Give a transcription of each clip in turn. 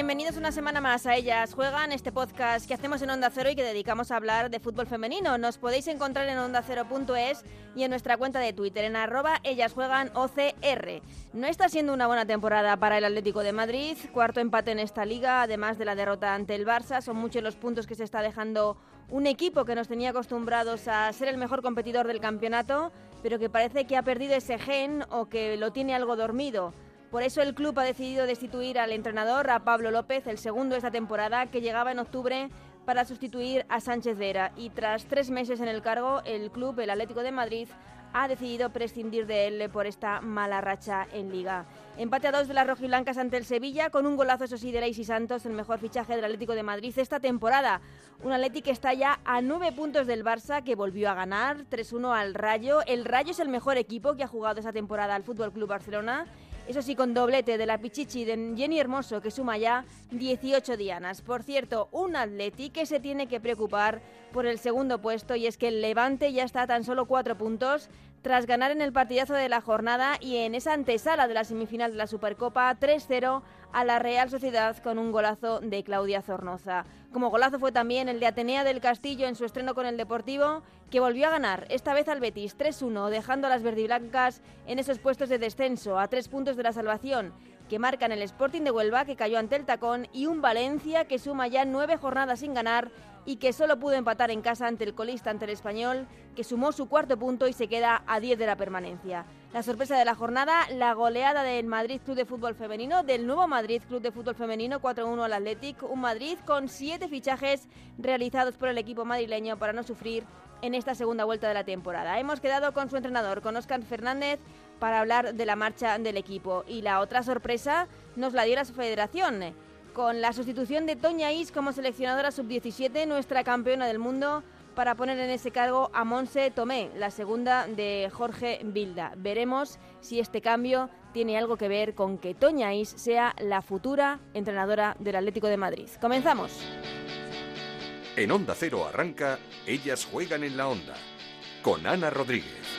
Bienvenidos una semana más a Ellas Juegan, este podcast que hacemos en Onda Cero y que dedicamos a hablar de fútbol femenino. Nos podéis encontrar en ondacero.es y en nuestra cuenta de Twitter en arroba Ellas Juegan OCR. No está siendo una buena temporada para el Atlético de Madrid, cuarto empate en esta liga, además de la derrota ante el Barça. Son muchos los puntos que se está dejando un equipo que nos tenía acostumbrados a ser el mejor competidor del campeonato, pero que parece que ha perdido ese gen o que lo tiene algo dormido. Por eso el club ha decidido destituir al entrenador, a Pablo López, el segundo de esta temporada, que llegaba en octubre para sustituir a Sánchez Vera. Y tras tres meses en el cargo, el club, el Atlético de Madrid, ha decidido prescindir de él por esta mala racha en Liga. Empate a dos de las rojiblancas ante el Sevilla, con un golazo, eso sí, de Leis y Santos, el mejor fichaje del Atlético de Madrid esta temporada. Un Atlético que está ya a nueve puntos del Barça, que volvió a ganar 3-1 al Rayo. El Rayo es el mejor equipo que ha jugado esta temporada al Fútbol Club Barcelona. Eso sí, con doblete de la Pichichi de Jenny Hermoso, que suma ya 18 dianas. Por cierto, un Atleti que se tiene que preocupar por el segundo puesto y es que el Levante ya está a tan solo cuatro puntos tras ganar en el partidazo de la jornada y en esa antesala de la semifinal de la Supercopa 3-0 a la Real Sociedad con un golazo de Claudia Zornoza. Como golazo fue también el de Atenea del Castillo en su estreno con el Deportivo, que volvió a ganar, esta vez al Betis 3-1, dejando a las verdiblancas en esos puestos de descenso, a tres puntos de la salvación, que marcan el Sporting de Huelva, que cayó ante el Tacón, y un Valencia que suma ya nueve jornadas sin ganar y que solo pudo empatar en casa ante el colista, ante el español, que sumó su cuarto punto y se queda a 10 de la permanencia. La sorpresa de la jornada, la goleada del Madrid Club de Fútbol Femenino, del nuevo Madrid Club de Fútbol Femenino 4-1 al Athletic, un Madrid con siete fichajes realizados por el equipo madrileño para no sufrir en esta segunda vuelta de la temporada. Hemos quedado con su entrenador, con Óscar Fernández, para hablar de la marcha del equipo. Y la otra sorpresa nos la dio la federación con la sustitución de Toña Is como seleccionadora sub-17, nuestra campeona del mundo, para poner en ese cargo a Monse Tomé, la segunda de Jorge Bilda. Veremos si este cambio tiene algo que ver con que Toña Is sea la futura entrenadora del Atlético de Madrid. Comenzamos. En Onda Cero arranca Ellas juegan en la onda con Ana Rodríguez.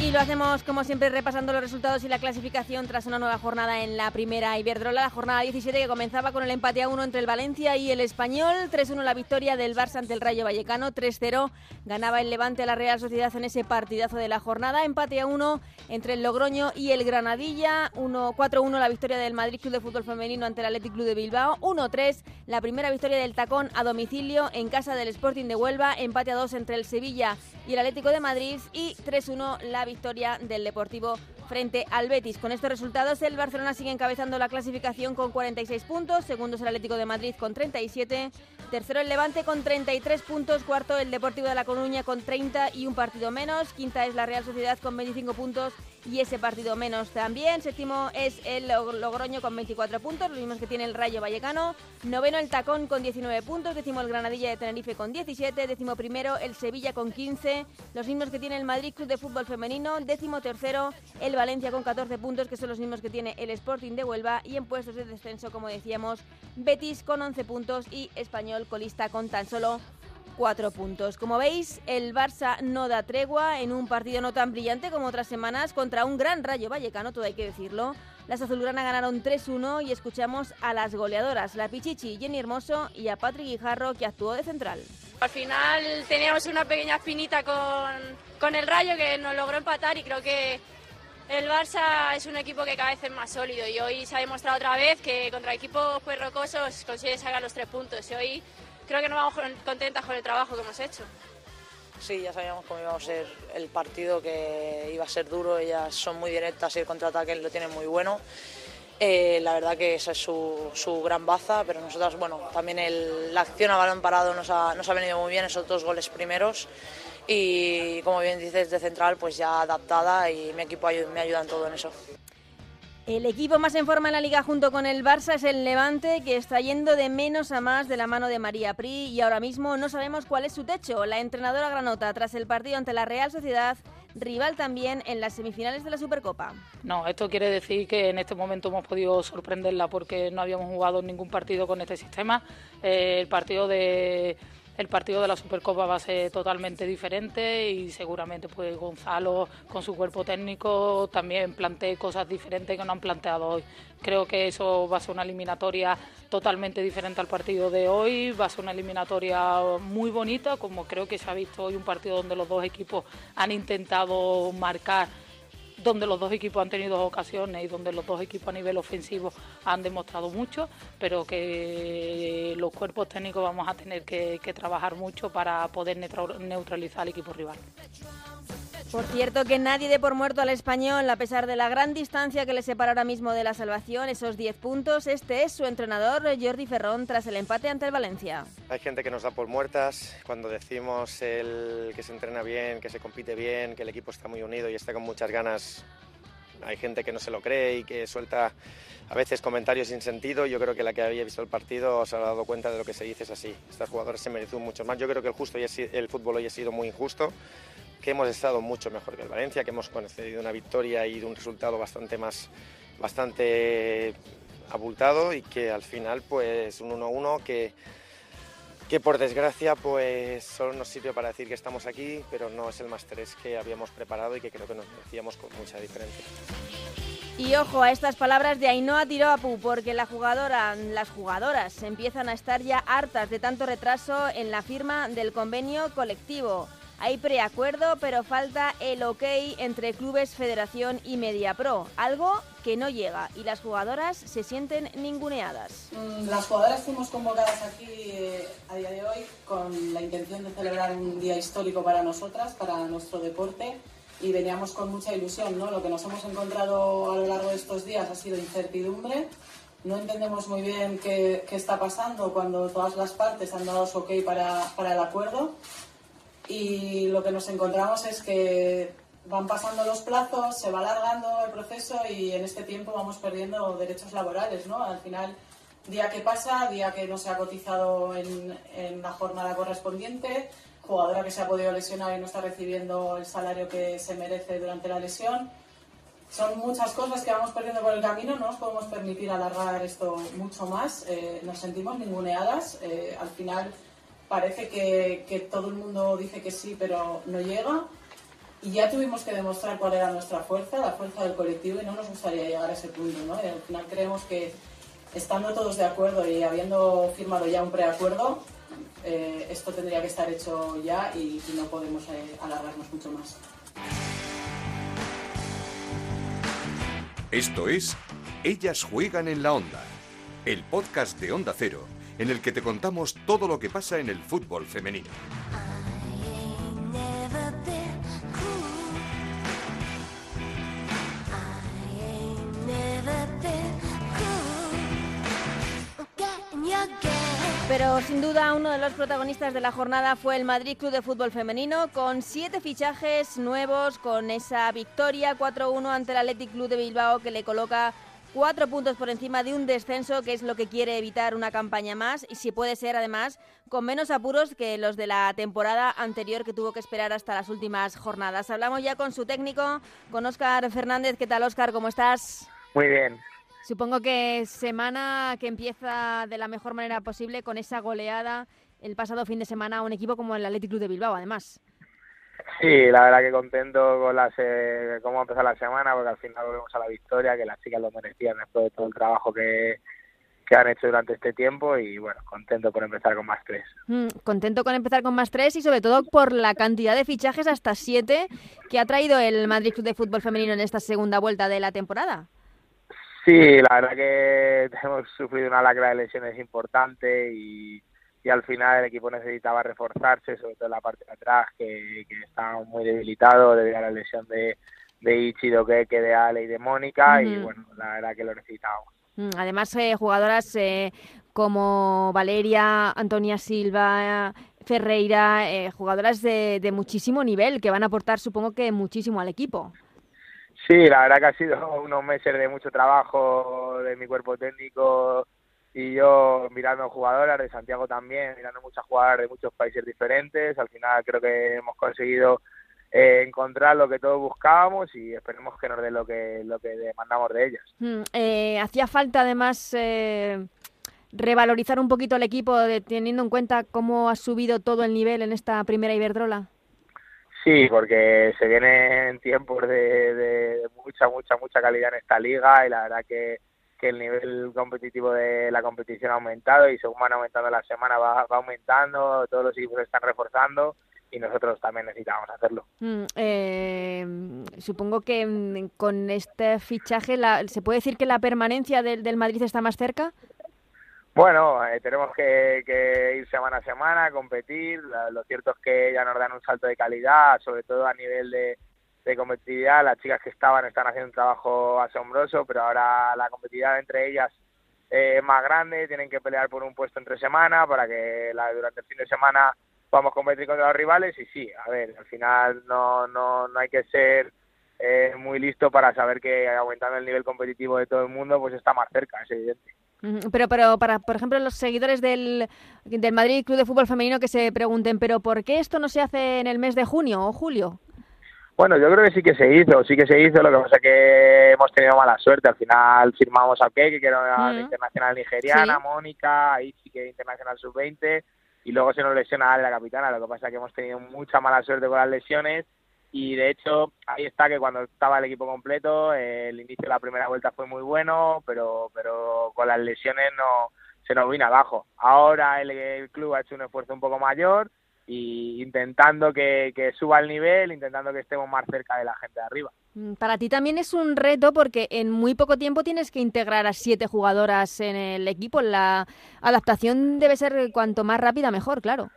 Y lo hacemos como siempre repasando los resultados y la clasificación tras una nueva jornada en la primera Iberdrola, la jornada 17 que comenzaba con el empate a 1 entre el Valencia y el Español, 3-1 la victoria del Barça ante el Rayo Vallecano, 3-0 ganaba el Levante a la Real Sociedad en ese partidazo de la jornada, empate a 1 entre el Logroño y el Granadilla, 4-1 la victoria del Madrid Club de Fútbol Femenino ante el Athletic Club de Bilbao, 1-3 la primera victoria del Tacón a domicilio en casa del Sporting de Huelva, empate a 2 entre el Sevilla y el Atlético de Madrid y 3-1 la victoria del Deportivo frente al Betis. Con estos resultados, el Barcelona sigue encabezando la clasificación con 46 puntos, segundo es el Atlético de Madrid con 37, tercero el Levante con 33 puntos, cuarto el Deportivo de La Coruña con 30 y un partido menos, quinta es la Real Sociedad con 25 puntos y ese partido menos también. Séptimo es el Logroño con 24 puntos, los mismos que tiene el Rayo Vallecano. Noveno el Tacón con 19 puntos, décimo el Granadilla de Tenerife con 17, décimo primero el Sevilla con 15, los mismos que tiene el Madrid Club de Fútbol Femenino, décimo tercero el Valencia con 14 puntos, que son los mismos que tiene el Sporting de Huelva. Y en puestos de descenso, como decíamos, Betis con 11 puntos y Español colista con tan solo cuatro puntos. Como veis, el Barça no da tregua en un partido no tan brillante como otras semanas contra un gran Rayo Vallecano, todo hay que decirlo. Las azulgranas ganaron 3-1 y escuchamos a las goleadoras, la Pichichi, Jenny Hermoso y a Patrick Guijarro, que actuó de central. Al final teníamos una pequeña espinita con, con el Rayo que nos logró empatar y creo que el Barça es un equipo que cada vez es más sólido y hoy se ha demostrado otra vez que contra equipos pues rocosos consigue sacar los tres puntos y hoy creo que nos vamos contentas con el trabajo que hemos hecho. Sí, ya sabíamos cómo iba a ser el partido, que iba a ser duro, ellas son muy directas y el contraataque lo tienen muy bueno. Eh, la verdad que esa es su, su, gran baza, pero nosotras, bueno, también el, la acción a balón parado nos ha, nos ha venido muy bien, esos dos goles primeros. Y como bien dices, de central, pues ya adaptada y mi equipo me ayuda en todo en eso. El equipo más en forma en la liga junto con el Barça es el Levante, que está yendo de menos a más de la mano de María Pri y ahora mismo no sabemos cuál es su techo. La entrenadora granota, tras el partido ante la Real Sociedad, rival también en las semifinales de la Supercopa. No, esto quiere decir que en este momento hemos podido sorprenderla porque no habíamos jugado ningún partido con este sistema. Eh, el partido de el partido de la Supercopa va a ser totalmente diferente y seguramente pues Gonzalo con su cuerpo técnico también plantee cosas diferentes que no han planteado hoy. Creo que eso va a ser una eliminatoria totalmente diferente al partido de hoy, va a ser una eliminatoria muy bonita, como creo que se ha visto hoy un partido donde los dos equipos han intentado marcar donde los dos equipos han tenido ocasiones y donde los dos equipos a nivel ofensivo han demostrado mucho, pero que los cuerpos técnicos vamos a tener que, trabajar mucho para poder neutralizar al equipo rival. Por cierto, que nadie dé por muerto al español, a pesar de la gran distancia que le separa ahora mismo de la salvación, esos 10 puntos. Este es su entrenador, Jordi Ferrón, tras el empate ante el Valencia. Hay gente que nos da por muertas cuando decimos el, que se entrena bien, que se compite bien, que el equipo está muy unido y está con muchas ganas. Hay gente que no se lo cree y que suelta a veces comentarios sin sentido. Yo creo que la que había visto el partido se ha dado cuenta de lo que se dice es así. Estas jugadores se merecen mucho más. Yo creo que el, justo el fútbol hoy ha sido muy injusto que hemos estado mucho mejor que el Valencia, que hemos concedido una victoria y un resultado bastante más bastante abultado y que al final pues un 1-1 que, que por desgracia pues solo nos sirve para decir que estamos aquí, pero no es el más 3 que habíamos preparado y que creo que nos merecíamos con mucha diferencia. Y ojo a estas palabras de Ainhoa Tiroapu, porque la jugadora, las jugadoras empiezan a estar ya hartas de tanto retraso en la firma del convenio colectivo. Hay preacuerdo, pero falta el ok entre clubes, federación y Mediapro, algo que no llega y las jugadoras se sienten ninguneadas. Mm, las jugadoras fuimos convocadas aquí eh, a día de hoy con la intención de celebrar un día histórico para nosotras, para nuestro deporte y veníamos con mucha ilusión. ¿no? Lo que nos hemos encontrado a lo largo de estos días ha sido incertidumbre. No entendemos muy bien qué, está pasando cuando todas las partes han dado su ok para, para el acuerdo y lo que nos encontramos es que van pasando los plazos, se va alargando el proceso y en este tiempo vamos perdiendo derechos laborales, ¿no? Al final, día que pasa, día que no se ha cotizado en, en la jornada correspondiente, jugadora que se ha podido lesionar y no está recibiendo el salario que se merece durante la lesión. Son muchas cosas que vamos perdiendo por el camino, no nos podemos permitir alargar esto mucho más, eh, nos sentimos ninguneadas, eh, al final parece que, todo el mundo dice que sí, pero no llega. Y ya tuvimos que demostrar cuál era nuestra fuerza, la fuerza del colectivo, y no nos gustaría llegar a ese punto. ¿no? al final creemos que, estando todos de acuerdo y habiendo firmado ya un preacuerdo, eh, esto tendría que estar hecho ya y, no podemos eh, alargarnos mucho más. Esto es Ellas juegan en la onda, el podcast de Onda Cero en el que te contamos todo lo que pasa en el fútbol femenino. Pero sin duda uno de los protagonistas de la jornada fue el Madrid Club de Fútbol Femenino, con siete fichajes nuevos, con esa victoria 4-1 ante el Athletic Club de Bilbao que le coloca Cuatro puntos por encima de un descenso, que es lo que quiere evitar una campaña más, y si puede ser además con menos apuros que los de la temporada anterior que tuvo que esperar hasta las últimas jornadas. Hablamos ya con su técnico, con Óscar Fernández. ¿Qué tal, Óscar? ¿Cómo estás? Muy bien. Supongo que semana que empieza de la mejor manera posible con esa goleada el pasado fin de semana a un equipo como el Athletic Club de Bilbao, además. Sí, la verdad que contento con la cómo empezó la semana, porque al final volvemos a la victoria, que las chicas lo merecían después de todo el trabajo que, que han hecho durante este tiempo y bueno, contento por empezar con más tres. Mm, contento con empezar con más tres y sobre todo por la cantidad de fichajes hasta siete que ha traído el Madrid Club de Fútbol Femenino en esta segunda vuelta de la temporada. Sí, la verdad que hemos sufrido una lacra de lesiones importante y y al final el equipo necesitaba reforzarse, sobre todo en la parte de atrás, que, que estaba muy debilitado debido a la lesión de, de Ichi, que de Ale y de Mónica, y bueno, la verdad que lo necesitábamos. Mm, además, eh, jugadoras eh, como Valeria, Antonia Silva, Ferreira, eh, jugadoras de, de muchísimo nivel que van a aportar, supongo que muchísimo al equipo. Sí, la verdad que ha sido unos meses de mucho trabajo de mi cuerpo técnico, y yo mirando jugadoras de Santiago también, mirando muchas jugadoras de muchos países diferentes, al final creo que hemos conseguido eh, encontrar lo que todos buscábamos y esperemos que nos dé lo que, lo que demandamos de ellas. Mm, eh, hacía falta además eh, revalorizar un poquito el equipo teniendo en cuenta cómo ha subido todo el nivel en esta primera Iberdrola. Sí, porque se vienen tiempos de, de, mucha, mucha, mucha calidad en esta liga y la verdad que, que el nivel competitivo de la competición ha aumentado y según van aumentando la semana va, va aumentando, todos los equipos están reforzando y nosotros también necesitamos hacerlo. Mm, eh, supongo que mm, con este fichaje, la, ¿se puede decir que la permanencia del, del Madrid está más cerca? Bueno, eh, tenemos que, que, ir semana a semana, competir. Lo cierto es que ya nos dan un salto de calidad, sobre todo a nivel de, de competitividad. Las chicas que estaban están haciendo un trabajo asombroso, pero ahora la competitividad entre ellas eh, es más grande. Tienen que pelear por un puesto entre semana para que la, durante el fin de semana vamos a competir contra los rivales y sí, a ver, al final no, no, no hay que ser eh, muy listo para saber que aumentando el nivel competitivo de todo el mundo, pues está más cerca, es evidente. Pero, pero para, por ejemplo, los seguidores del, del Madrid Club de Fútbol Femenino que se pregunten, ¿pero por qué esto no se hace en el mes de junio o julio? Bueno, yo creo que sí que se hizo, sí que se hizo, lo que pasa es que hemos tenido mala suerte, al final firmamos a Keke, que era una mm. internacional nigeriana, ¿Sí? Mónica, ahí sí que internacional sub-20, y luego se nos lesiona la capitana, lo que pasa es que hemos tenido mucha mala suerte con las lesiones y de hecho ahí está que cuando estaba el equipo completo eh, el inicio de la primera vuelta fue muy bueno pero pero con las lesiones no se nos vino abajo ahora el, el club ha hecho un esfuerzo un poco mayor y intentando que, que, suba el nivel, intentando que estemos más cerca de la gente de arriba. Para ti también es un reto porque en muy poco tiempo tienes que integrar a siete jugadoras en el equipo. La adaptación debe ser cuanto más rápida mejor, claro.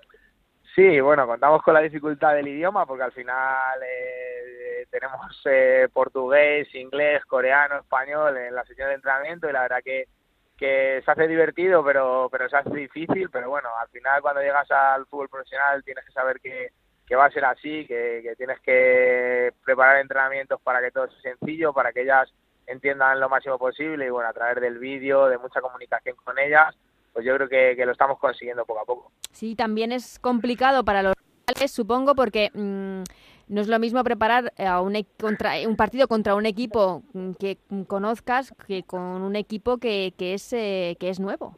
Sí, bueno, contamos con la dificultad del idioma porque al final eh, tenemos eh, portugués, inglés, coreano, español en la sesión de entrenamiento y la verdad que que se hace divertido, pero, pero se hace difícil, pero bueno, al final cuando llegas al fútbol profesional tienes que saber que, que va a ser así, que, que, tienes que preparar entrenamientos para que todo sea sencillo, para que ellas entiendan lo máximo posible y bueno, a través del vídeo, de mucha comunicación con ellas, pues yo creo que, que lo estamos consiguiendo poco a poco. Sí, también es complicado para los supongo, porque mmm, no es lo mismo preparar a un, contra, un partido contra un equipo que conozcas que con un equipo que, que, es, eh, que es nuevo.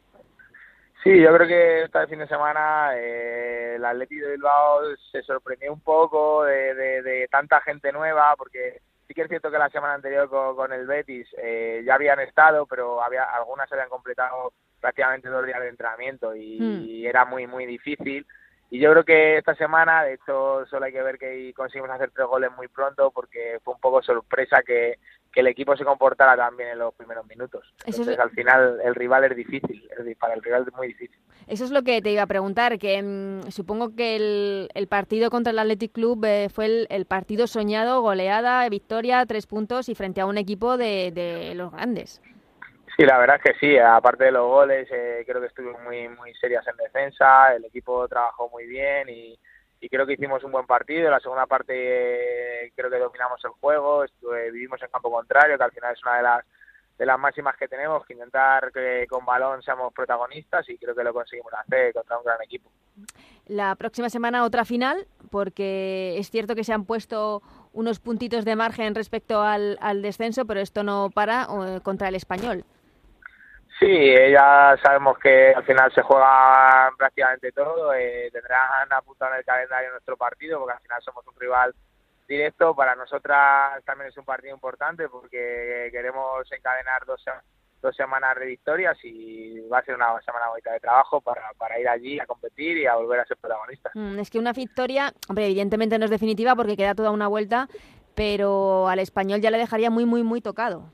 Sí, yo creo que este fin de semana eh, el Atlético de Bilbao se sorprendió un poco de, de, de, tanta gente nueva, porque sí que es cierto que la semana anterior con, con el Betis eh, ya habían estado, pero había algunas habían completado prácticamente dos días de entrenamiento y, mm. y era muy, muy difícil. Y yo creo que esta semana, de hecho, solo hay que ver que conseguimos hacer tres goles muy pronto porque fue un poco sorpresa que, que el equipo se comportara también en los primeros minutos. Entonces, es... al final, el rival es difícil, para el rival es muy difícil. Eso es lo que te iba a preguntar, que mmm, supongo que el, el, partido contra el Athletic Club eh, fue el, el, partido soñado, goleada, victoria, tres puntos y frente a un equipo de, de los grandes. Sí, la verdad es que sí, aparte de los goles, eh, creo que estuvimos muy, muy serias en defensa, el equipo trabajó muy bien y, creo que hicimos un buen partido. La segunda parte eh, creo que dominamos el juego, estuve, vivimos en campo contrario, que al final es una de las de las máximas que tenemos, que intentar que con balón seamos protagonistas y creo que lo conseguimos hacer contra un gran equipo. La próxima semana otra final, porque es cierto que se han puesto unos puntitos de margen respecto al, al descenso, pero esto no para eh, contra el español. Sí, ya sabemos que al final se juega prácticamente todo. Eh, tendrán apuntado en el calendario nuestro partido, porque al final somos un rival directo. Para nosotras también es un partido importante porque queremos encadenar dos, dos semanas de victorias y va a ser una semana bonita de trabajo para, para ir allí a competir y a volver a ser protagonistas. Mm, es que una victoria, hombre, evidentemente no es definitiva porque queda toda una vuelta, pero al español ya le dejaría muy, muy, muy tocado.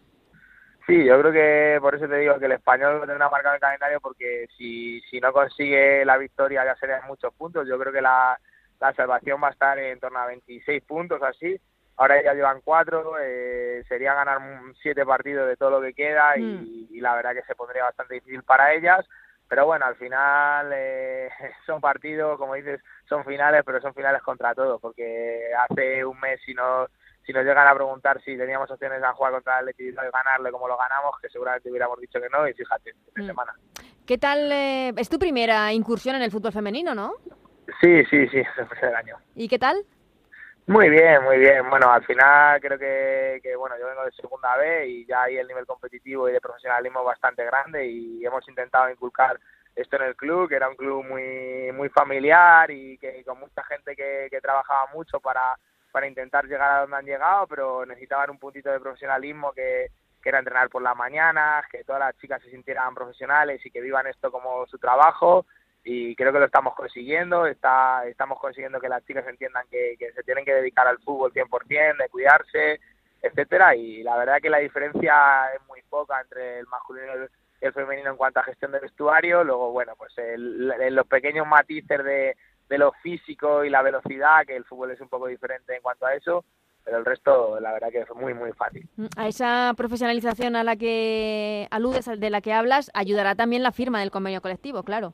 Sí, yo creo que por eso te digo que el español lo tendrá marcado en el calendario porque si, si no consigue la victoria ya serían muchos puntos. Yo creo que la, la salvación va a estar en torno a 26 puntos así. Ahora ya llevan cuatro, eh, sería ganar siete partidos de todo lo que queda y, mm. y, la verdad que se pondría bastante difícil para ellas. Pero bueno, al final eh, son partidos, como dices, son finales, pero son finales contra todos, porque hace un mes si no si nos llegan a preguntar si teníamos opciones a jugar contra el Atlético y ganarle como lo ganamos, que seguramente hubiéramos dicho que no, y fíjate, esta mm. semana. ¿Qué tal? Eh, es tu primera incursión en el fútbol femenino, ¿no? Sí, sí, sí, es el año. ¿Y qué tal? Muy bien, muy bien. Bueno, al final creo que, que, bueno, yo vengo de segunda vez y ya ahí el nivel competitivo y de profesionalismo es bastante grande y hemos intentado inculcar esto en el club, que era un club muy muy familiar y que con mucha gente que, que trabajaba mucho para, para intentar llegar a donde han llegado, pero necesitaban un puntito de profesionalismo que, que era entrenar por las mañanas, que todas las chicas se sintieran profesionales y que vivan esto como su trabajo. Y creo que lo estamos consiguiendo, está, estamos consiguiendo que las chicas entiendan que, se tienen que dedicar al fútbol 100%, de cuidarse, etcétera. Y la verdad que la diferencia es muy poca entre el masculino y el femenino en cuanto a gestión de vestuario, luego bueno, pues los pequeños matices de, de lo físico y la velocidad, que el fútbol es un poco diferente en cuanto a eso, pero el resto la verdad que es muy muy fácil. A esa profesionalización a la que aludes, de la que hablas, ayudará también la firma del convenio colectivo, claro.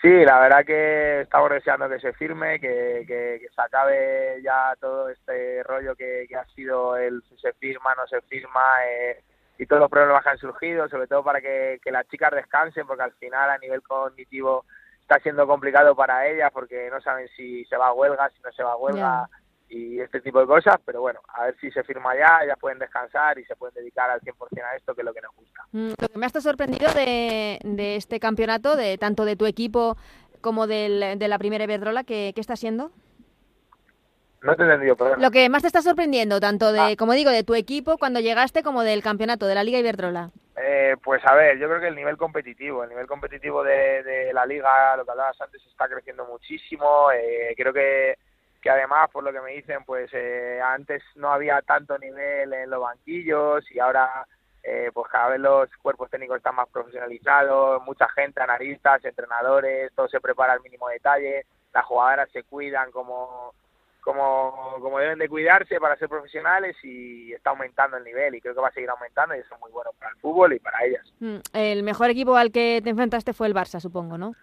Sí, la verdad que estamos deseando que se firme, que, que, se acabe ya todo este rollo que, ha sido el si se firma, no se firma eh, y todos los problemas que han surgido, sobre todo para que, las chicas descansen, porque al final a nivel cognitivo está siendo complicado para ellas porque no saben si se va a huelga, si no se va a huelga y este tipo de cosas, pero bueno, a ver si se firma ya, ya pueden descansar y se pueden dedicar al 100% a esto, que es lo que nos gusta. Mm, lo que me ha estado sorprendido de, de este campeonato, de tanto de tu equipo como del, de la primera Iberdrola, ¿qué, está siendo? No te he entendido, perdón. Lo que más te está sorprendiendo, tanto de, ah. como digo, de tu equipo cuando llegaste como del campeonato, de la Liga Iberdrola. Eh, pues a ver, yo creo que el nivel competitivo, el nivel competitivo de, de la liga, lo que hablabas antes, está creciendo muchísimo. Eh, creo que que además, por lo que me dicen, pues eh, antes no había tanto nivel en los banquillos y ahora eh, pues cada vez los cuerpos técnicos están más profesionalizados, mucha gente, analistas, entrenadores, todo se prepara al mínimo detalle, las jugadoras se cuidan como, como, como deben de cuidarse para ser profesionales y está aumentando el nivel y creo que va a seguir aumentando y eso es muy bueno para el fútbol y para ellas. Mm, el mejor equipo al que te enfrentaste fue el Barça, supongo, ¿no?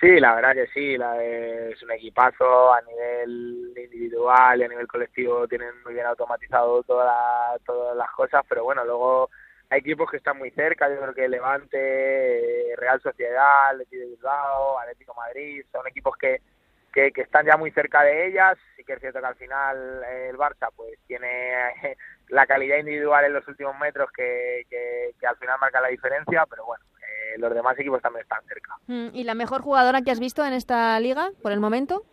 Sí, la verdad que sí, la es un equipazo a nivel individual y a nivel colectivo, tienen muy bien automatizado toda todas las cosas, pero bueno, luego hay equipos que están muy cerca, yo creo que Levante, Real Sociedad, Atlético de Bilbao, Atlético Madrid, son equipos que, que, que, están ya muy cerca de ellas, sí que es cierto que al final el Barça pues tiene la calidad individual en los últimos metros que, que, que al final marca la diferencia, pero bueno, los demás equipos también están cerca. Mm, ¿Y la mejor jugadora que has visto en esta liga por el momento?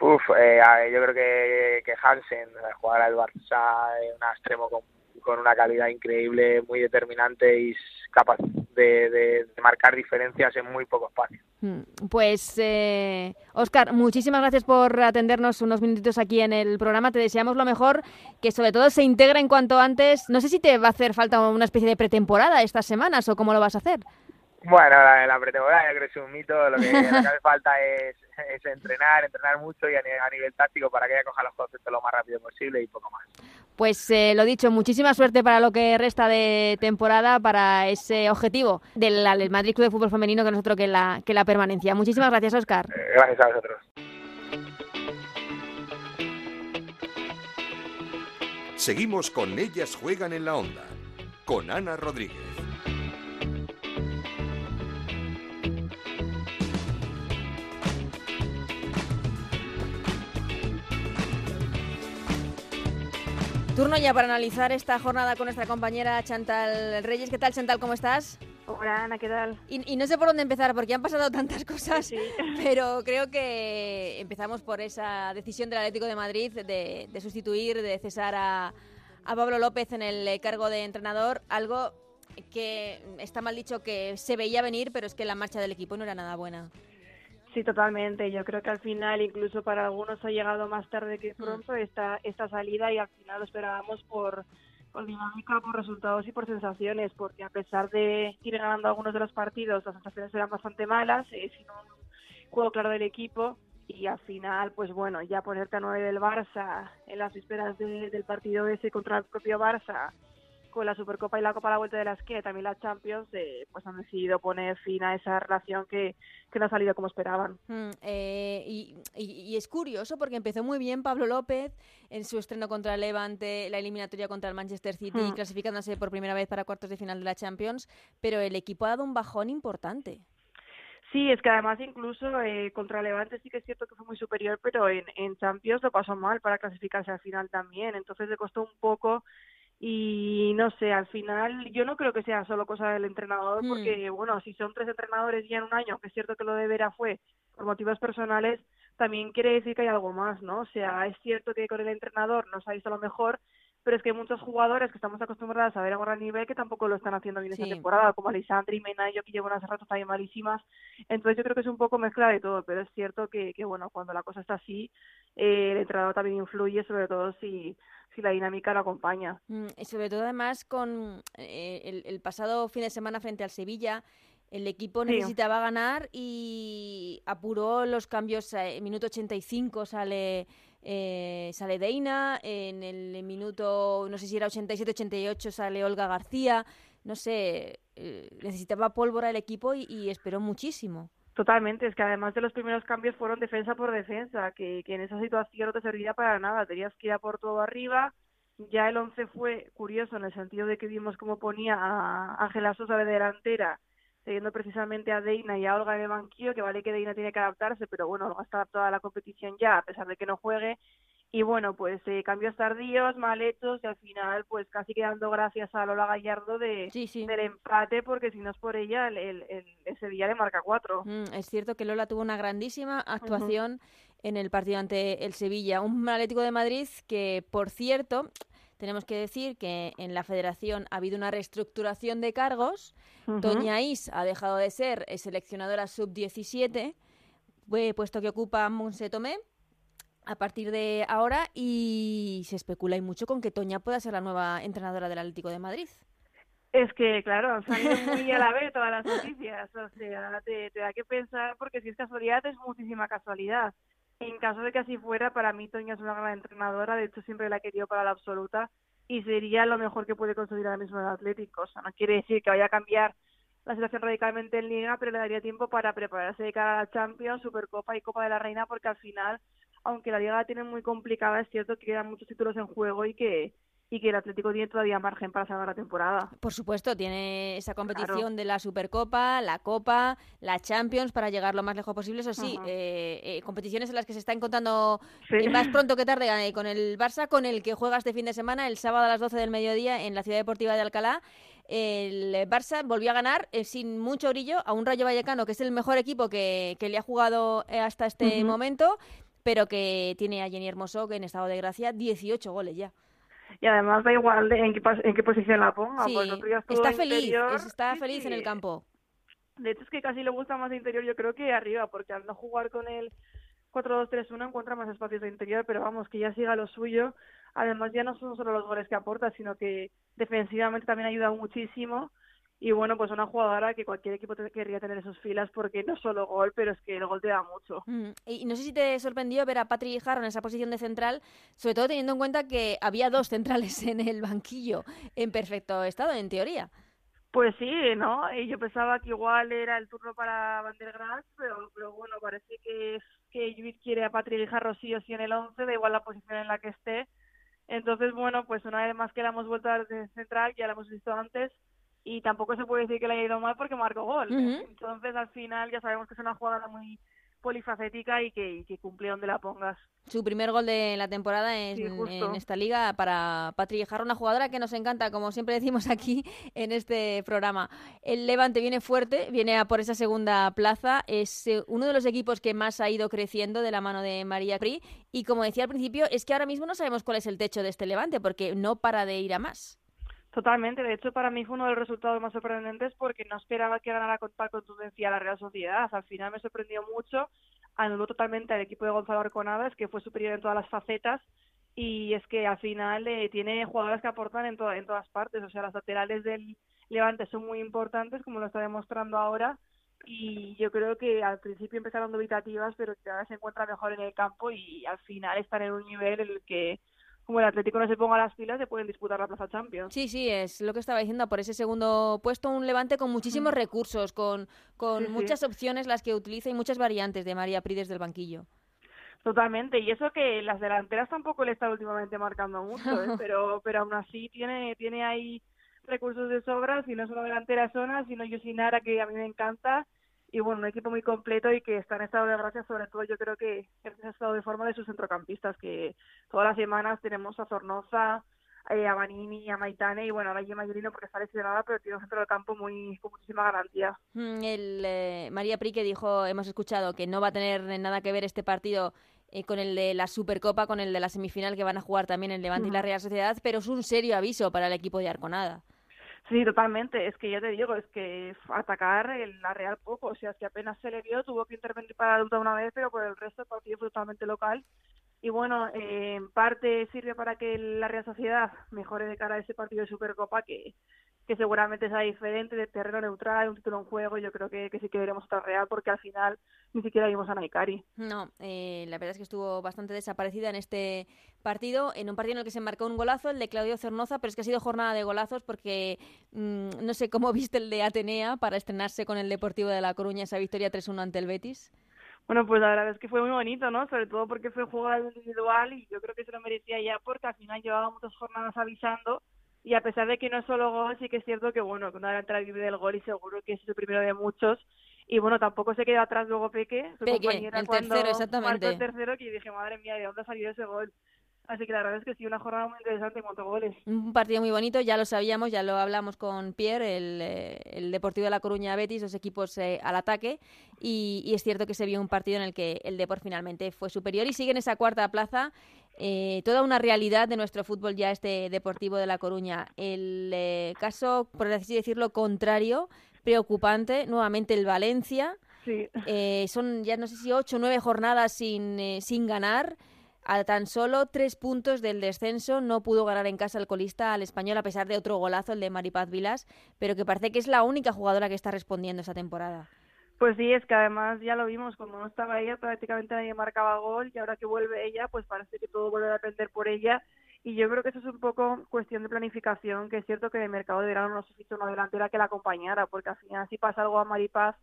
Uf, eh, yo creo que, que Hansen, la jugadora del Barça, es un extremo con, con, una calidad increíble, muy determinante y capaz de, de, marcar diferencias en muy poco espacio. Mm, pues, eh, Oscar, muchísimas gracias por atendernos unos minutitos aquí en el programa. Te deseamos lo mejor, que sobre todo se integre en cuanto antes. No sé si te va a hacer falta una especie de pretemporada estas semanas o cómo lo vas a hacer. Bueno, la, la pretemporada yo creo que es un mito. Lo que, hace falta es, entrenar, entrenar mucho y a nivel, táctico para que ella coja los conceptos lo más rápido posible y poco más. Pues eh, lo dicho, muchísima suerte para lo que resta de temporada, para ese objetivo del, Madrid Club de Fútbol Femenino que nosotros que la, que la permanencia. Muchísimas gracias, Oscar. Eh, gracias a vosotros. Seguimos con Ellas Juegan en la Onda, con Ana Rodríguez. Turno ya para analizar esta jornada con nuestra compañera Chantal Reyes. ¿Qué tal, Chantal? ¿Cómo estás? Hola, Ana, ¿qué tal? Y, no sé por dónde empezar porque han pasado tantas cosas, pero creo que empezamos por esa decisión del Atlético de Madrid de, sustituir, de cesar a, a Pablo López en el cargo de entrenador, algo que está mal dicho que se veía venir, pero es que la marcha del equipo no era nada buena. Sí, totalmente. Yo creo que al final, incluso para algunos ha llegado más tarde que mm. pronto esta, esta salida y al final lo esperábamos por, por dinámica, por resultados y por sensaciones, porque a pesar de ir ganando algunos de los partidos, las sensaciones eran bastante malas, eh, sin un juego claro del equipo y al final, pues bueno, ya ponerte a nueve del Barça en las vísperas del partido ese contra el propio Barça con la Supercopa y la Copa a la Vuelta de la Esquina y también la Champions, eh, pues han decidido poner fin a esa relación que, que no ha salido como esperaban. Mm, eh, y, y, es curioso porque empezó muy bien Pablo López en su estreno contra el Levante, la eliminatoria contra el Manchester City, mm. clasificándose por primera vez para cuartos de final de la Champions, pero el equipo ha dado un bajón importante. Sí, es que además incluso eh, contra Levante sí que es cierto que fue muy superior, pero en, en Champions lo pasó mal para clasificarse al final también, entonces le costó un poco y no sé, al final yo no creo que sea solo cosa del entrenador, Hmm. porque bueno, si son tres entrenadores ya en un año, que es cierto que lo de Vera fue por motivos personales, también quiere decir que hay algo más, ¿no? O sea, es cierto que con el entrenador nos ha visto lo mejor, pero es que hay muchos jugadores que estamos acostumbrados a ver a un gran nivel que tampoco lo están haciendo bien Sí. esta temporada, como Alisandri y Mena, yo que llevo unas ratos también malísimas. Entonces yo creo que es un poco mezcla de todo, pero es cierto que, que bueno, cuando la cosa está así, eh, el entrenador también influye, sobre todo si, si la dinámica lo acompaña. Mm, y sobre todo además con eh, el, el pasado fin de semana frente al Sevilla, el equipo Sí. necesitaba ganar y apuró los cambios. eh, En minuto 85 sale eh, sale Deina, en el minuto, no sé si era 87-88 sale Olga García, no sé, eh, necesitaba pólvora el equipo y, esperó muchísimo. Totalmente, es que además de los primeros cambios fueron defensa por defensa, que, en esa situación no te servía para nada, tenías que ir a por todo arriba. Ya el 11 fue curioso en el sentido de que vimos cómo ponía a Ángela Sosa de delantera, teniendo precisamente a Deina y a Olga en el banquillo, que vale que Deina tiene que adaptarse, pero bueno, Olga está adaptada a la competición ya, a pesar de que no juegue. Y bueno, pues eh, cambios tardíos, mal hechos, y al final, pues casi quedando gracias a Lola Gallardo de, Sí, sí. del empate, porque si no es por ella, el, el, el, el Sevilla le marca cuatro. Mm, es cierto que Lola tuvo una grandísima actuación en el partido ante el Sevilla. Un Atlético de Madrid que, por cierto, tenemos que decir que en la federación ha habido una reestructuración de cargos. Ujú. Doña Is ha dejado de ser eh, seleccionadora sub-17, fue puesto que ocupa Monse Tomé a partir de ahora y se especula y mucho con que Toña pueda ser la nueva entrenadora del Atlético de Madrid. Es que, claro, han salido muy a la vez todas las noticias. O sea, te, te da que pensar, porque si es casualidad, es muchísima casualidad. En caso de que así fuera, para mí Toña es una gran entrenadora, de hecho siempre la he querido para la absoluta y sería lo mejor que puede conseguir ahora mismo el Atlético. O sea, no quiere decir que vaya a cambiar la situación radicalmente en Liga, pero le daría tiempo para prepararse de cara a la Champions, Supercopa y Copa de la Reina, porque al final, aunque la Liga la tiene muy complicada, es cierto que quedan muchos títulos en juego y que y que el Atlético tiene todavía margen para salvar la temporada. Por supuesto, tiene esa competición de la Supercopa, la Copa, la Champions para llegar lo más lejos posible. Eso sí, eh, eh, competiciones en las que se está encontrando Sí. eh, más pronto que tarde eh, con el Barça, con el que juega este fin de semana, el sábado a las 12 del mediodía en la Ciudad Deportiva de Alcalá. El Barça volvió a ganar sin mucho brillo a un Rayo Vallecano, que es el mejor equipo que, que le ha jugado hasta este momento, pero que tiene a Jenny Hermoso, que en estado de gracia, 18 goles ya. Y además da igual de en qué, en qué posición la ponga. Sí, pues otro está feliz, interior. está Sí, feliz en el campo. De hecho, es que casi le gusta más de interior, yo creo que arriba, porque al no jugar con el 4-2-3-1 encuentra más espacios de interior, pero vamos, que ya siga lo suyo. Además, ya no son solo los goles que aporta, sino que defensivamente también ayuda muchísimo. Y bueno, pues una jugadora que cualquier equipo te- querría tener en sus filas, porque no solo gol, pero es que el gol te da mucho. Mm, Y no sé si te sorprendió ver a Patri Jarro en esa posición de central, sobre todo teniendo en cuenta que había dos centrales en el banquillo en perfecto estado, en teoría. Pues sí, ¿no? Y yo pensaba que igual era el turno para Van der Graaf, pero, pero bueno, parece que, que quiere a Patrick Guijarro sí o sí en el 11, da igual la posición en la que esté. Entonces, bueno, pues una vez más que la hemos vuelto a central, ya la hemos visto antes, y tampoco se puede decir que le haya ido mal porque marcó gol. Entonces, al final ya sabemos que es una jugadora muy polifacética y que, y que cumple donde la pongas. Su primer gol de la temporada en, Sí, en esta liga para Patri Jarro, una jugadora que nos encanta, como siempre decimos aquí en este programa. El Levante viene fuerte, viene a por esa segunda plaza, es eh, uno de los equipos que más ha ido creciendo de la mano de María Pri, y como decía al principio, es que ahora mismo no sabemos cuál es el techo de este Levante, porque no para de ir a más. Totalmente, de hecho para mí fue uno de los resultados más sorprendentes porque no esperaba que ganara con tal contundencia la Real Sociedad. Al final me sorprendió mucho, anuló totalmente al equipo de Gonzalo Arconadas, que fue superior en todas las facetas, y es que al final eh, tiene jugadoras que aportan en, to- en todas partes, o sea, las laterales del Levante son muy importantes, como lo está demostrando ahora, y yo creo que al principio empezaron dubitativas, pero que ahora se encuentra mejor en el campo y al final están en un nivel en el que como el Atlético no se ponga las pilas, se pueden disputar la Plaza Champions. Sí, sí, es lo que estaba diciendo, por ese segundo puesto, un Levante con muchísimos recursos, con, con sí. muchas opciones las que utiliza y muchas variantes de María Pri desde el banquillo. Totalmente, y eso que las delanteras tampoco le están últimamente marcando mucho, ¿eh? pero pero aún así tiene tiene ahí recursos de sobra, si no es una delantera zona, sino Yosinara que a mí me encanta y bueno, un equipo muy completo y que está en estado de gracia, sobre todo yo creo que en estado de forma de sus centrocampistas, que todas las semanas tenemos a Zornoza, eh, a Manini, a Maitane y bueno, ahora Gemma Yurino porque está lesionada, pero tiene un centro del campo muy, con muchísima garantía. Mm, el, eh, María Prique dijo, hemos escuchado que no va a tener nada que ver este partido eh, con el de la Supercopa, con el de la semifinal que van a jugar también el Levante y la Real Sociedad, pero es un serio aviso para el equipo de Arconada. Sí, totalmente. Es que ya te digo, es que atacar el, la Real poco. O sea, es que apenas se le vio, tuvo que intervenir para la una vez, pero por el resto el partido fue totalmente local y bueno, eh, en parte sirve para que la Real Sociedad mejore de cara a ese partido de Supercopa que, que seguramente sea diferente, de terreno neutral, un título en juego, yo creo que, que sí que veremos otra Real porque al final ni siquiera vimos a Naikari. No, eh, la verdad es que estuvo bastante desaparecida en este partido, en un partido en el que se marcó un golazo, el de Claudio Cernoza, pero es que ha sido jornada de golazos porque mm, no sé cómo viste el de Atenea para estrenarse con el Deportivo de La Coruña esa victoria 3-1 ante el Betis. Bueno, pues la verdad es que fue muy bonito, ¿no? Sobre todo porque fue jugada individual y yo creo que se lo merecía ya porque al final llevaba muchas jornadas avisando y a pesar de que no es solo gol, sí que es cierto que, bueno, que una delantera vive del gol y seguro que es el primero de muchos. Y bueno, tampoco se quedó atrás luego Peque, su Peque, el tercero, exactamente. el tercero, que dije, madre mía, ¿de dónde ha salido ese gol? Así que la verdad es que sí, una jornada muy interesante en cuanto goles. Un partido muy bonito, ya lo sabíamos, ya lo hablamos con Pierre, el, eh, el Deportivo de La Coruña Betis, los equipos eh, al ataque, y, es cierto que se vio un partido en el que el Deport finalmente fue superior y sigue en esa cuarta plaza. Eh, toda una realidad de nuestro fútbol ya este Deportivo de La Coruña. El caso, por así decirlo, contrario, preocupante, nuevamente el Valencia. Sí. son ya no sé si ocho o nueve jornadas sin, sin ganar. A tan solo tres puntos del descenso no pudo ganar en casa el colista al español a pesar de otro golazo, el de Maripaz Vilas, pero que parece que es la única jugadora que está respondiendo esta temporada. Pues sí, es que además ya lo vimos, cuando no estaba ella prácticamente nadie marcaba gol y ahora que vuelve ella, pues parece que todo vuelve a depender por ella y yo creo que eso es un poco cuestión de planificación, que es cierto que en el mercado de verano no se hizo una delantera que la acompañara, porque al final si pasa algo a Maripaz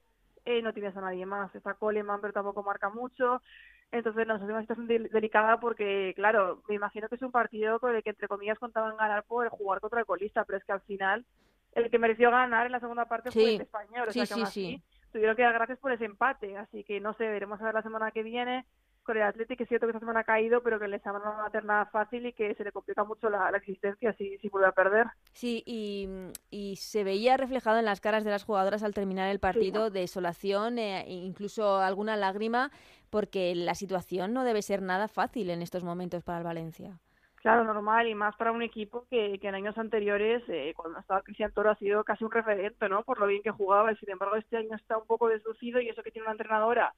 eh, no tienes a nadie más. Está Coleman, pero tampoco marca mucho. Entonces, nos hace una situación delicada porque, claro, me imagino que es un partido con el que, entre comillas, contaban ganar por jugar contra el colista, pero es que al final el que mereció ganar en la segunda parte fue el español. O sea, que sí, tuvieron que dar gracias por ese empate. Así que, no sé, veremos a ver la semana que viene con el Atlético, es cierto que esta semana ha caído, pero que el examen no va a tener nada fácil y que se le complica mucho la, existencia si, si vuelve a perder. Sí, y, y, se veía reflejado en las caras de las jugadoras al terminar el partido, desolación, eh, incluso alguna lágrima, porque la situación no debe ser nada fácil en estos momentos para el Valencia. Claro, normal, y más para un equipo que, que en años anteriores, eh, cuando estaba Cristian Toro, ha sido casi un referente, ¿no? Por lo bien que jugaba, y sin embargo este año está un poco deslucido, y eso que tiene una entrenadora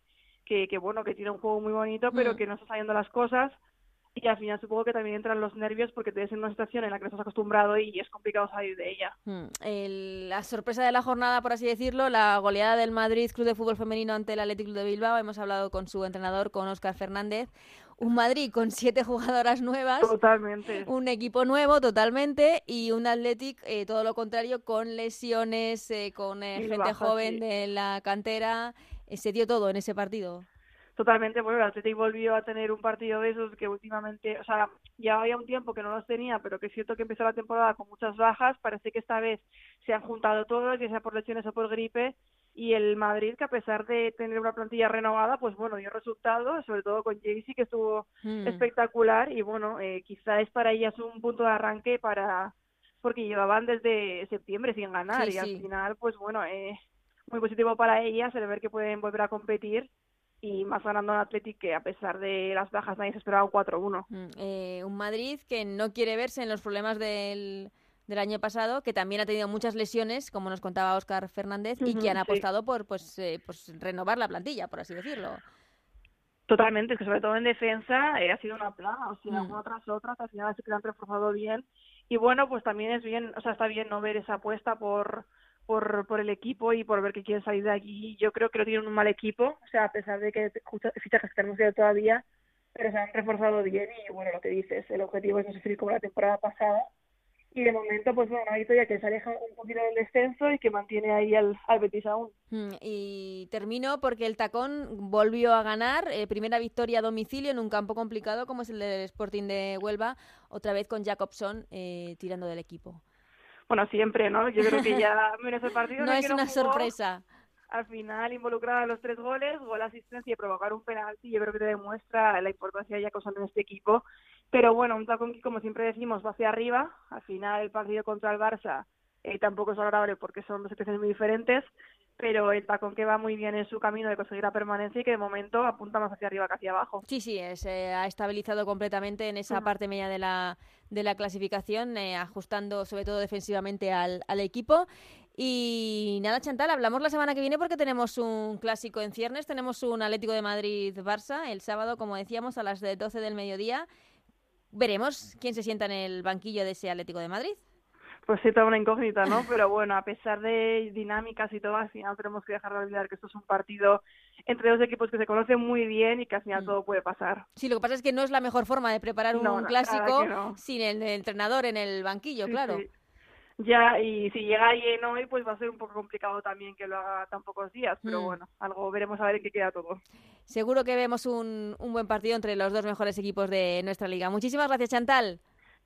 que, que bueno, que tiene un juego muy bonito, pero mm. que no está saliendo las cosas y al final supongo que también entran los nervios porque te ves en una situación en la que no estás acostumbrado y es complicado salir de ella. Mm. la sorpresa de la jornada, por así decirlo, la goleada del Madrid Club de Fútbol Femenino ante el Atlético de Bilbao. Hemos hablado con su entrenador, con Óscar Fernández. Un Madrid con siete jugadoras nuevas. Totalmente. Un equipo nuevo, totalmente. Y un Athletic, eh, todo lo contrario, con lesiones, eh, con eh, gente joven de la cantera. se dio todo en ese partido totalmente, bueno, el Atlético volvió a tener un partido de esos que últimamente, o sea, ya había un tiempo que no los tenía, pero que es cierto que empezó la temporada con muchas bajas, parece que esta vez se han juntado todos, ya sea por lesiones o por gripe, y el Madrid, que a pesar de tener una plantilla renovada, pues bueno, dio resultados, sobre todo con Jaycee, que estuvo hmm. espectacular, y bueno, eh, quizá es para ellas un punto de arranque para porque llevaban desde septiembre sin ganar, y al final, pues bueno, eh, muy positivo para ellas el ver que pueden volver a competir y más ganando un Athletic que a pesar de las bajas nadie se esperaba un 4-1. Mm, eh, un Madrid que no quiere verse en los problemas del, del año pasado, que también ha tenido muchas lesiones, como nos contaba Óscar Fernández, y que han apostado por pues, eh, pues renovar la plantilla, por así decirlo. Totalmente, es que sobre todo en defensa eh, ha sido una plaga, o sea, mm. una tras otra, al final se han reforzado bien. Y bueno, pues también es bien, o sea, está bien no ver esa apuesta por por, por el equipo y por ver que quieren salir de aquí. Yo creo que no tienen un mal equipo, o sea, a pesar de que fichajes que tenemos que todavía, pero se han reforzado bien y bueno, lo que dices, el objetivo es no sufrir como la temporada pasada. Y de momento, pues bueno, una victoria que se aleja un poquito del descenso y que mantiene ahí al, al Betis aún. Mm, y termino porque el Tacón volvió a ganar, eh, primera victoria a domicilio en un campo complicado como es el del Sporting de Huelva, otra vez con Jacobson eh, tirando del equipo bueno, siempre, ¿no? Yo creo que ya merece el partido. no es una sorpresa. al final involucrar a los tres goles, gol, asistencia y provocar un penalti, yo creo que te demuestra la importancia ya causando en este equipo. Pero bueno, un tacón que, como siempre decimos, va hacia arriba. Al final, el partido contra el Barça eh, tampoco es agradable porque son dos situaciones muy diferentes, pero el tacón que va muy bien en su camino de conseguir la permanencia y que de momento apunta más hacia arriba que hacia abajo. Sí, sí, se ha estabilizado completamente en esa parte media de la, de la clasificación, eh, ajustando sobre todo defensivamente al, al equipo. Y nada, Chantal, hablamos la semana que viene porque tenemos un clásico en ciernes, tenemos un Atlético de Madrid-Barça el sábado, como decíamos, a las 12 del mediodía. Veremos quién se sienta en el banquillo de ese Atlético de Madrid. Pues sí, toda una incógnita, ¿no? Pero bueno, a pesar de dinámicas y todo, al final tenemos que dejar de olvidar que esto es un partido entre dos equipos que se conocen muy bien y que al final mm. todo puede pasar. Sí, lo que pasa es que no es la mejor forma de preparar un clásico sin el, entrenador en el banquillo, claro ya y si llega alguien hoy pues va a ser un poco complicado también que lo haga tan pocos días pero mm. bueno algo veremos a ver en qué queda todo. Seguro que vemos un, un buen partido entre los dos mejores equipos de nuestra liga. Muchísimas gracias Chantal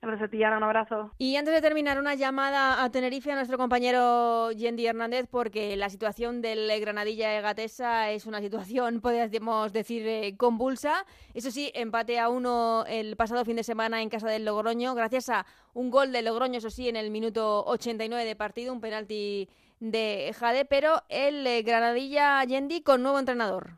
Gracias a ti, Ana, un abrazo. Y antes de terminar, una llamada a Tenerife a nuestro compañero Yendi Hernández, porque la situación del Granadilla Egatesa es una situación, podríamos decir, eh, convulsa. Eso sí, empate a uno el pasado fin de semana en casa del Logroño, gracias a un gol de Logroño, eso sí, en el minuto 89 de partido, un penalti de Jade, pero el eh, Granadilla Yendi con nuevo entrenador.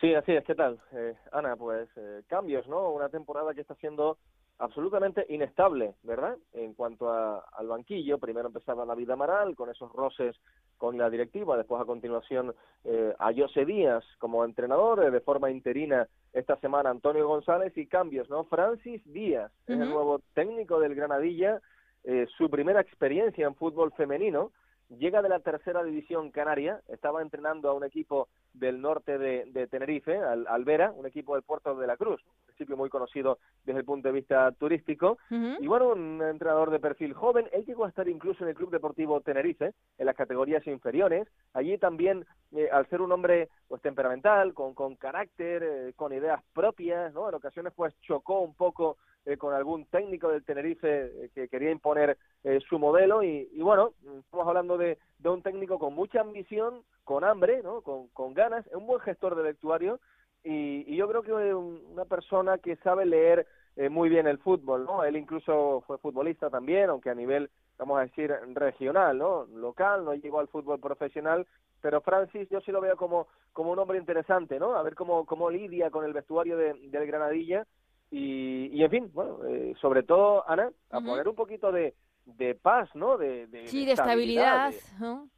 Sí, así es. ¿Qué tal? Eh, Ana, pues cambios, ¿no? Una temporada que está siendo absolutamente inestable, ¿verdad? En cuanto al banquillo, primero empezaba David Amaral con esos roces con la directiva, después a continuación eh, a José Díaz como entrenador, eh, de forma interina esta semana Antonio González y cambios, ¿no? Francis Díaz es el nuevo técnico del Granadilla, eh, su primera experiencia en fútbol femenino, llega de la tercera división canaria, estaba entrenando a un equipo del norte de, Tenerife, al Alvera, un equipo del Puerto de la Cruz, un principio muy conocido desde el punto de vista turístico, y bueno, un entrenador de perfil joven, él llegó a estar incluso en el Club Deportivo Tenerife, en las categorías inferiores, allí también, eh, al ser un hombre pues temperamental, con, con carácter, eh, con ideas propias, ¿no? En ocasiones pues chocó un poco eh, con algún técnico del Tenerife eh, que quería imponer eh, su modelo. Y, bueno, estamos hablando de, de, un técnico con mucha ambición, con hambre, ¿no? con, con ganas, es un buen gestor de vestuario y, y yo creo que es una persona que sabe leer muy bien el fútbol, ¿no? Él incluso fue futbolista también, aunque a nivel, vamos a decir, regional, ¿no? Local, no llegó al fútbol profesional, pero Francis yo sí lo veo como, como un hombre interesante, ¿no? A ver cómo, cómo lidia con el vestuario de, del Granadilla y, y en fin, bueno, eh, sobre todo, Ana, a poner un poquito de, de paz, ¿no? De, de sí, de estabilidad,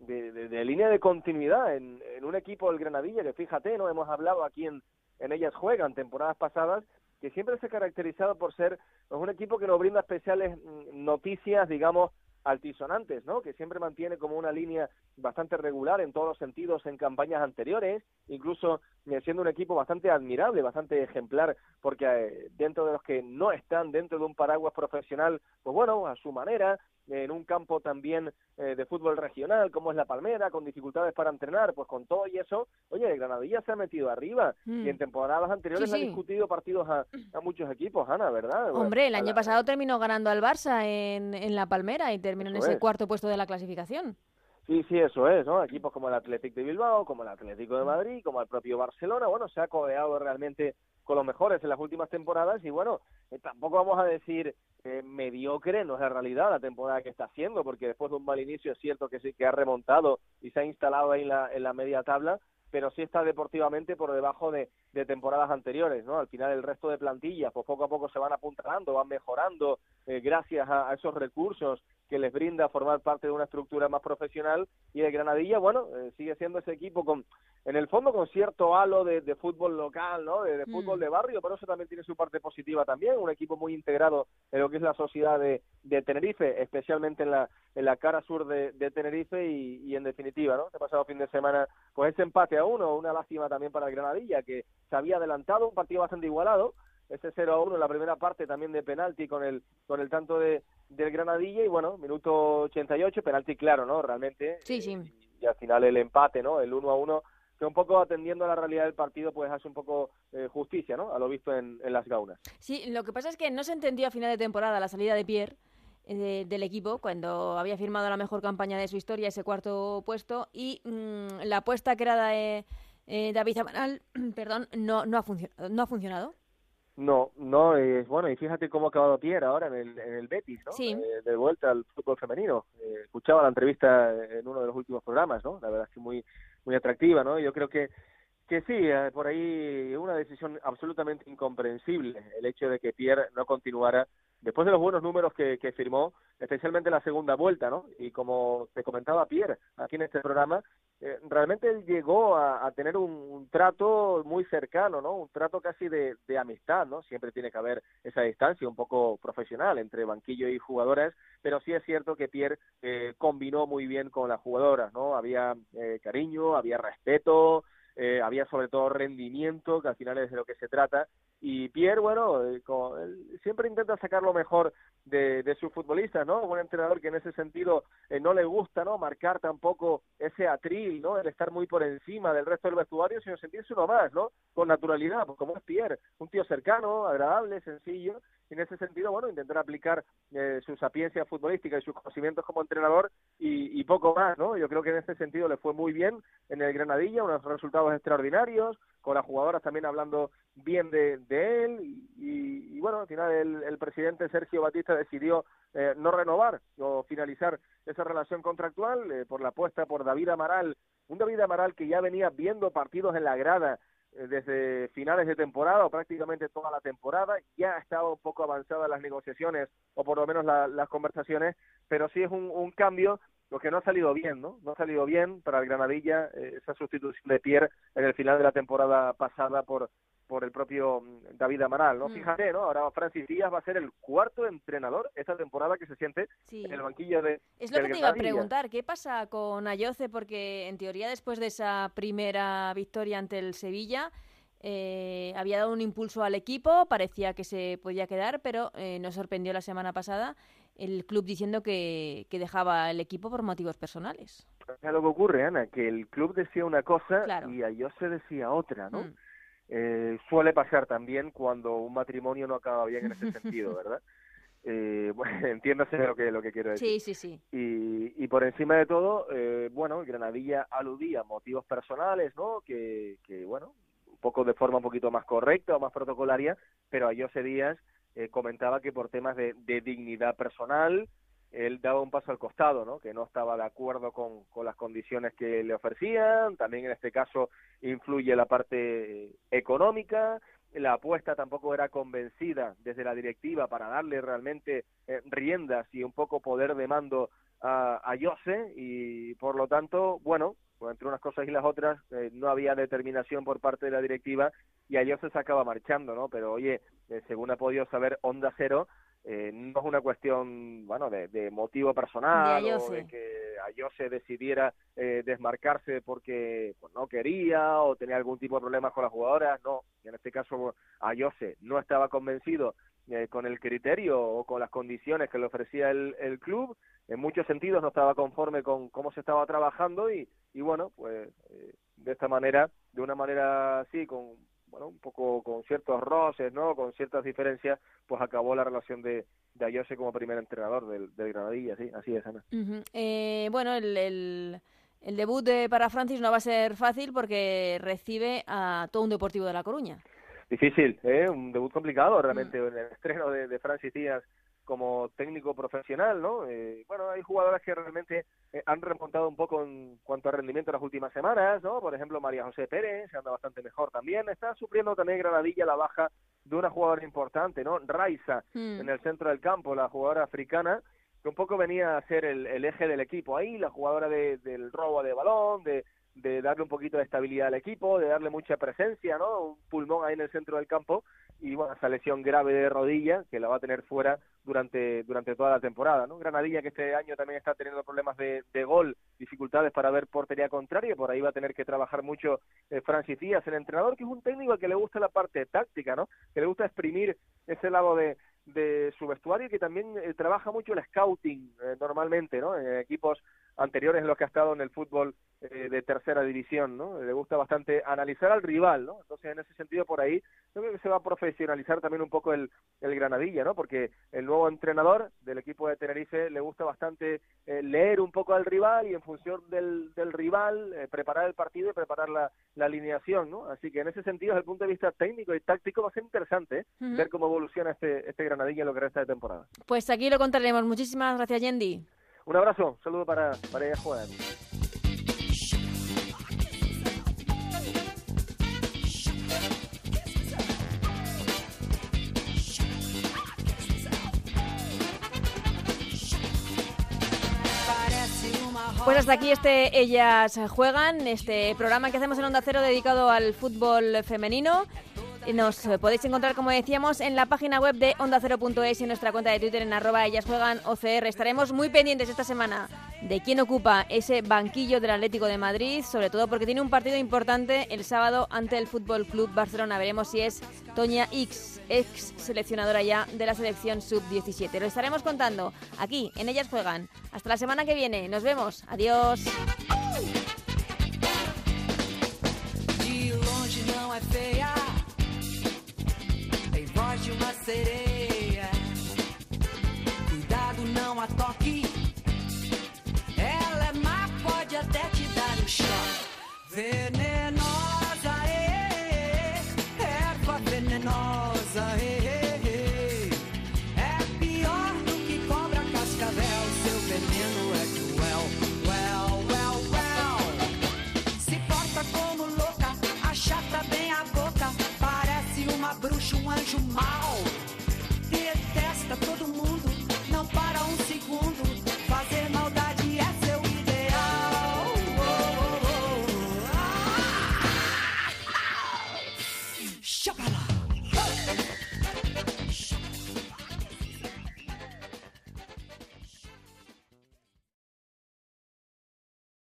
de, de, línea de continuidad en, en, un equipo del Granadilla que fíjate, no hemos hablado aquí en, en ellas juegan temporadas pasadas que siempre se ha caracterizado por ser pues, un equipo que nos brinda especiales mm, noticias, digamos, altisonantes, ¿no? Que siempre mantiene como una línea bastante regular en todos los sentidos en campañas anteriores, incluso eh, siendo un equipo bastante admirable, bastante ejemplar, porque eh, dentro de los que no están dentro de un paraguas profesional, pues bueno, a su manera, en un campo también eh, de fútbol regional como es la Palmera, con dificultades para entrenar, pues con todo y eso, oye, el Granadilla se ha metido arriba y en mm. temporadas anteriores ha discutido partidos a, muchos equipos, Ana, ¿verdad? Hombre, el año pasado terminó ganando al Barça en, en la Palmera y terminó en ese cuarto puesto de la clasificación. Sí, sí, eso es, ¿no? Equipos como el Atlético de Bilbao, como el Atlético de Madrid, como el propio Barcelona, bueno, se ha codeado realmente con los mejores en las últimas temporadas y bueno, eh, tampoco vamos a decir eh, mediocre, no es la realidad la temporada que está haciendo, porque después de un mal inicio es cierto que sí que ha remontado y se ha instalado ahí en la, en la media tabla, pero sí está deportivamente por debajo de, temporadas anteriores, ¿no? Al final el resto de plantillas, pues poco a poco se van apuntalando, van mejorando eh, gracias a, esos recursos que les brinda formar parte de una estructura más profesional y el Granadilla, bueno, eh, sigue siendo ese equipo con, en el fondo con cierto halo de, fútbol local, ¿no? De, fútbol mm. de barrio, pero eso también tiene su parte positiva también, un equipo muy integrado en lo que es la sociedad de, de Tenerife, especialmente en la, en la cara sur de, de Tenerife y, y, en definitiva, ¿no? Este pasado fin de semana, pues ese empate a uno, una lástima también para el Granadilla, que se había adelantado, un partido bastante igualado, ese 0 a 1 en la primera parte también de penalti con el con el tanto de del Granadilla y bueno, minuto 88, penalti claro, ¿no? Realmente. Sí, sí. Y, al final el empate, ¿no? El 1 a 1 que un poco atendiendo a la realidad del partido pues hace un poco eh, justicia, ¿no? A lo visto en, en las gaunas. Sí, lo que pasa es que no se entendió a final de temporada la salida de Pierre eh, del equipo cuando había firmado la mejor campaña de su historia, ese cuarto puesto, y mm, la apuesta que era de eh, David Amaral, perdón, no, no, ha no ha funcionado. No, no, es bueno, y fíjate cómo ha acabado Pierre ahora en el, en el Betis, ¿no? Sí. Eh, de vuelta al fútbol femenino. Eh, escuchaba la entrevista en uno de los últimos programas, ¿no? La verdad es que muy, muy atractiva, ¿no? Yo creo que, que sí, eh, por ahí una decisión absolutamente incomprensible el hecho de que Pierre no continuara después de los buenos números que, que firmó, especialmente la segunda vuelta, ¿no? Y como te comentaba Pierre aquí en este programa, eh, realmente él llegó a, tener un, un, trato muy cercano, ¿no? Un trato casi de, de, amistad, ¿no? Siempre tiene que haber esa distancia un poco profesional entre banquillo y jugadoras, pero sí es cierto que Pierre eh, combinó muy bien con las jugadoras, ¿no? Había eh, cariño, había respeto, eh, había sobre todo rendimiento, que al final es de lo que se trata, y Pierre, bueno, eh, él siempre intenta sacar lo mejor de, de sus futbolistas, ¿no? Un entrenador que en ese sentido eh, no le gusta, ¿no? Marcar tampoco ese atril, ¿no? El estar muy por encima del resto del vestuario, sino sentirse uno más, ¿no? Con naturalidad, pues como es Pierre, un tío cercano, agradable, sencillo, y en ese sentido, bueno, intentar aplicar eh, su sapiencia futbolística y sus conocimientos como entrenador y, y poco más, ¿no? Yo creo que en ese sentido le fue muy bien en el Granadilla, unos resultados extraordinarios, con las jugadoras también hablando bien de, él. Y, bueno, al final el, el, presidente Sergio Batista decidió eh, no renovar o finalizar esa relación contractual eh, por la apuesta por David Amaral, un David Amaral que ya venía viendo partidos en la grada eh, desde finales de temporada o prácticamente toda la temporada, ya ha estado un poco avanzadas las negociaciones o por lo menos la, las conversaciones, pero sí es un, un cambio lo que no ha salido bien, ¿no? No ha salido bien para el Granadilla eh, esa sustitución de Pierre en el final de la temporada pasada por por el propio David Amaral, ¿no? Mm. Fíjate, ¿no? Ahora Francis Díaz va a ser el cuarto entrenador esta temporada que se siente sí. en el banquillo de Es lo que te iba a preguntar, ¿qué pasa con Ayoce? Porque en teoría después de esa primera victoria ante el Sevilla eh, había dado un impulso al equipo, parecía que se podía quedar, pero eh, nos sorprendió la semana pasada el club diciendo que, que dejaba el equipo por motivos personales. Es lo que ocurre, Ana, que el club decía una cosa claro. y Ayose decía otra, ¿no? Mm. Eh, suele pasar también cuando un matrimonio no acaba bien en ese sentido, ¿verdad? Eh, bueno, entiéndase lo que, lo que quiero decir. Sí, sí, sí. Y, y por encima de todo, eh, bueno, Granadilla aludía a motivos personales, ¿no? Que, que, bueno, un poco de forma un poquito más correcta o más protocolaria, pero a José Díaz eh, comentaba que por temas de, de dignidad personal, él daba un paso al costado, ¿no? que no estaba de acuerdo con, con, las condiciones que le ofrecían, también en este caso influye la parte económica, la apuesta tampoco era convencida desde la directiva para darle realmente eh, riendas y un poco poder de mando a, a Jose y por lo tanto, bueno, pues entre unas cosas y las otras eh, no había determinación por parte de la directiva y a Jose se acaba marchando, ¿no? Pero oye, eh, según ha podido saber Onda Cero, eh, no es una cuestión, bueno, de, de motivo personal de o de que Ayose decidiera eh, desmarcarse porque pues, no quería o tenía algún tipo de problemas con las jugadoras, no, en este caso Ayose no estaba convencido eh, con el criterio o con las condiciones que le ofrecía el, el club, en muchos sentidos no estaba conforme con cómo se estaba trabajando y, y bueno, pues eh, de esta manera, de una manera así, con bueno, un poco con ciertos roces, ¿no? Con ciertas diferencias, pues acabó la relación de, de Ayose como primer entrenador del, del Granadilla, sí, así es, Ana. Eh, bueno, el, el, el debut de, para Francis no va a ser fácil porque recibe a todo un Deportivo de La Coruña. Difícil, ¿eh? Un debut complicado realmente, uh -huh. en el estreno de, de Francis Díaz como técnico profesional, ¿no? Eh, bueno, hay jugadoras que realmente eh, han remontado un poco en cuanto a rendimiento en las últimas semanas, ¿no? Por ejemplo, María José Pérez, se anda bastante mejor también. Está sufriendo también Granadilla la baja de una jugadora importante, ¿no? Raiza, mm. en el centro del campo, la jugadora africana, que un poco venía a ser el, el eje del equipo ahí, la jugadora de, del robo de balón, de, de darle un poquito de estabilidad al equipo, de darle mucha presencia, ¿no? Un pulmón ahí en el centro del campo y bueno, esa lesión grave de rodilla que la va a tener fuera durante durante toda la temporada, ¿no? Granadilla que este año también está teniendo problemas de, de gol, dificultades para ver portería contraria, por ahí va a tener que trabajar mucho eh, Francis Díaz, el entrenador que es un técnico al que le gusta la parte táctica, ¿no? Que le gusta exprimir ese lado de de su vestuario y que también eh, trabaja mucho el scouting eh, normalmente, ¿no? En equipos anteriores en los que ha estado en el fútbol eh, de tercera división, ¿no? Le gusta bastante analizar al rival, ¿no? Entonces, en ese sentido, por ahí, yo creo que se va a profesionalizar también un poco el, el Granadilla, ¿no? Porque el nuevo entrenador del equipo de Tenerife le gusta bastante eh, leer un poco al rival y en función del, del rival eh, preparar el partido y preparar la, la, alineación, ¿no? Así que en ese sentido, desde el punto de vista técnico y táctico, va a ser interesante ver cómo evoluciona este, este Granadilla en lo que resta de temporada. Pues aquí lo contaremos. Muchísimas gracias, Yendi. Un abrazo, un saludo para, para ella Juan. Pues hasta aquí este Ellas Juegan, este programa que hacemos en Onda Cero dedicado al fútbol femenino. Nos podéis encontrar, como decíamos, en la página web de ondacero.es y en nuestra cuenta de Twitter en arroba ellas juegan OCR. Estaremos muy pendientes esta semana de quién ocupa ese banquillo del Atlético de Madrid, sobre todo porque tiene un partido importante el sábado ante el Fútbol Club Barcelona. Veremos si es Toña X, ex seleccionadora ya de la selección sub-17. Lo estaremos contando aquí en Ellas Juegan. Hasta la semana que viene. Nos vemos. Adiós. Sereia. Cuidado, não a toque. Ela é má, pode até te dar um choque. Venenosa,